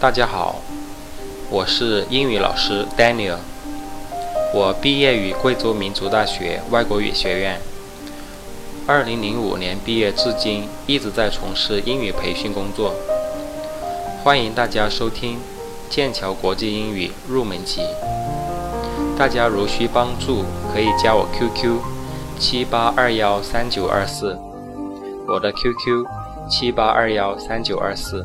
大家好，我是英语老师 Daniel。我毕业于贵州民族大学外国语学院。二零零五年毕业至今，一直在从事英语培训工作。欢迎大家收听剑桥国际英语入门级。大家如需帮助，可以加我 QQ：七八二幺三九二四。我的 QQ：七八二幺三九二四。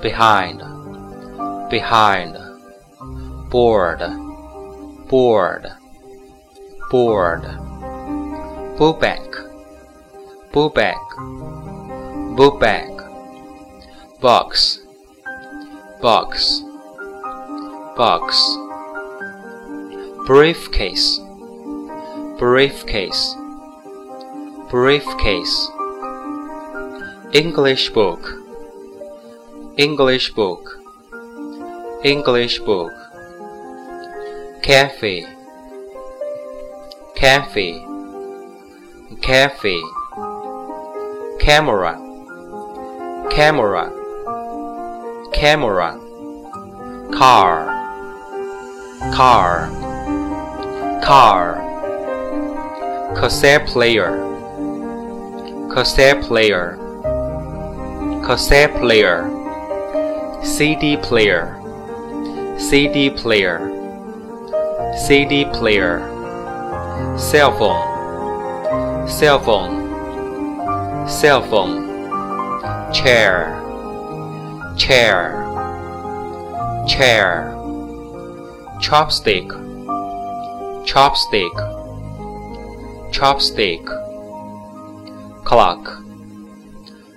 behind, behind, board, board, board, bullback, bullback, bullback, box, box, box, briefcase, briefcase, briefcase, English book English book, English book. Cafe, cafe, cafe. Camera, camera, camera. Car, car, car. Cassette player, cassette player, cassette player. CD player, CD player, CD player, cell phone, cell phone, cell phone, chair, chair, chair, chopstick, chopstick, chopstick, clock,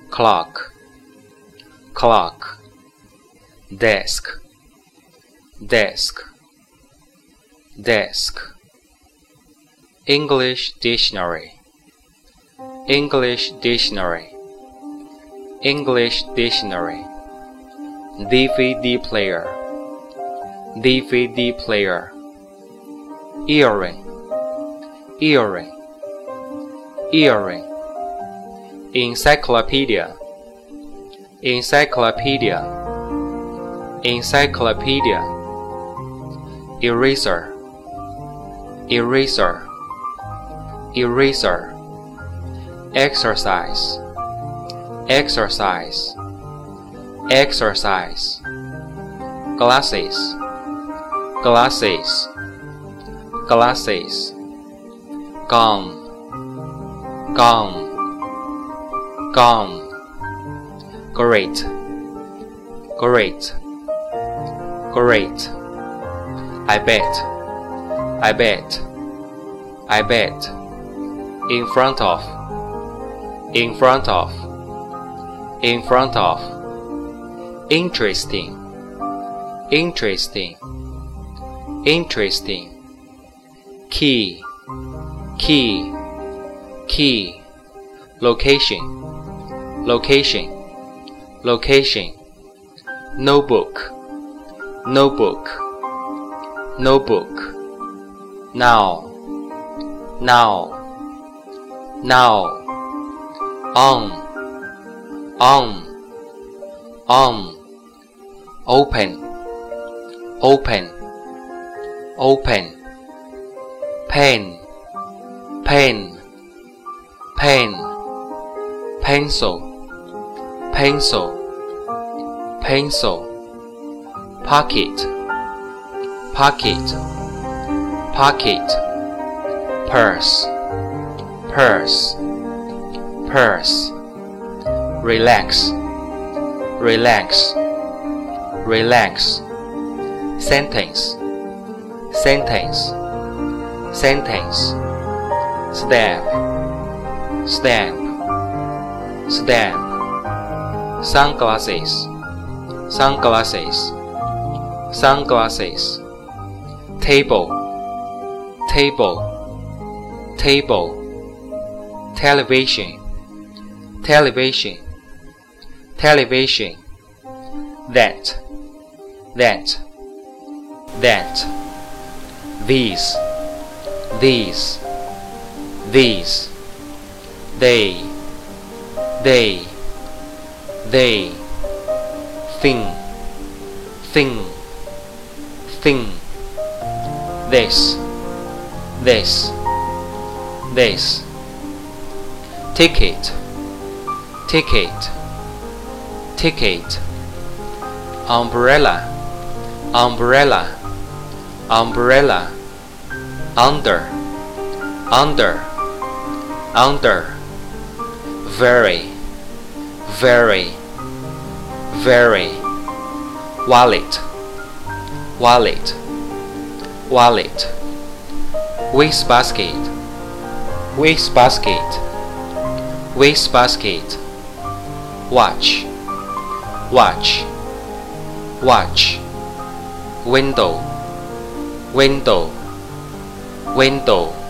clock, clock desk. Desk. Desk. English dictionary. English dictionary. English dictionary. DVD player. DVD player. Earring. Earring. Earring. Encyclopedia. Encyclopedia encyclopedia. Eraser. Eraser. Eraser. Exercise. Exercise. Exercise. Glasses. Glasses. Glasses. Gum. Gum. Gum. Great. Great Great. I bet. I bet. I bet. In front of. In front of. In front of. Interesting. Interesting. Interesting. Key. Key. Key. Location. Location. Location. Notebook notebook notebook now. Now. Now. On. On. On. Open. Open. Open. Pen. Pen. Pen. Pencil. Pencil. Pencil pocket. Pocket. Pocket. Purse. Purse. Purse. Relax. Relax. Relax. Sentence. Sentence. Sentence. Stamp. Stamp. Stamp. Sunglasses, sunglasses, sunglasses, table, table, table, television, television, television, that, that, that, these, these, these, they, they, they, thing, thing, thing, this, this, this, ticket, ticket, ticket, umbrella, umbrella, umbrella, under, under, under, very, very, very, wallet, wallet, wallet, waste basket, waste basket, waste basket, watch, watch, watch, window, window, window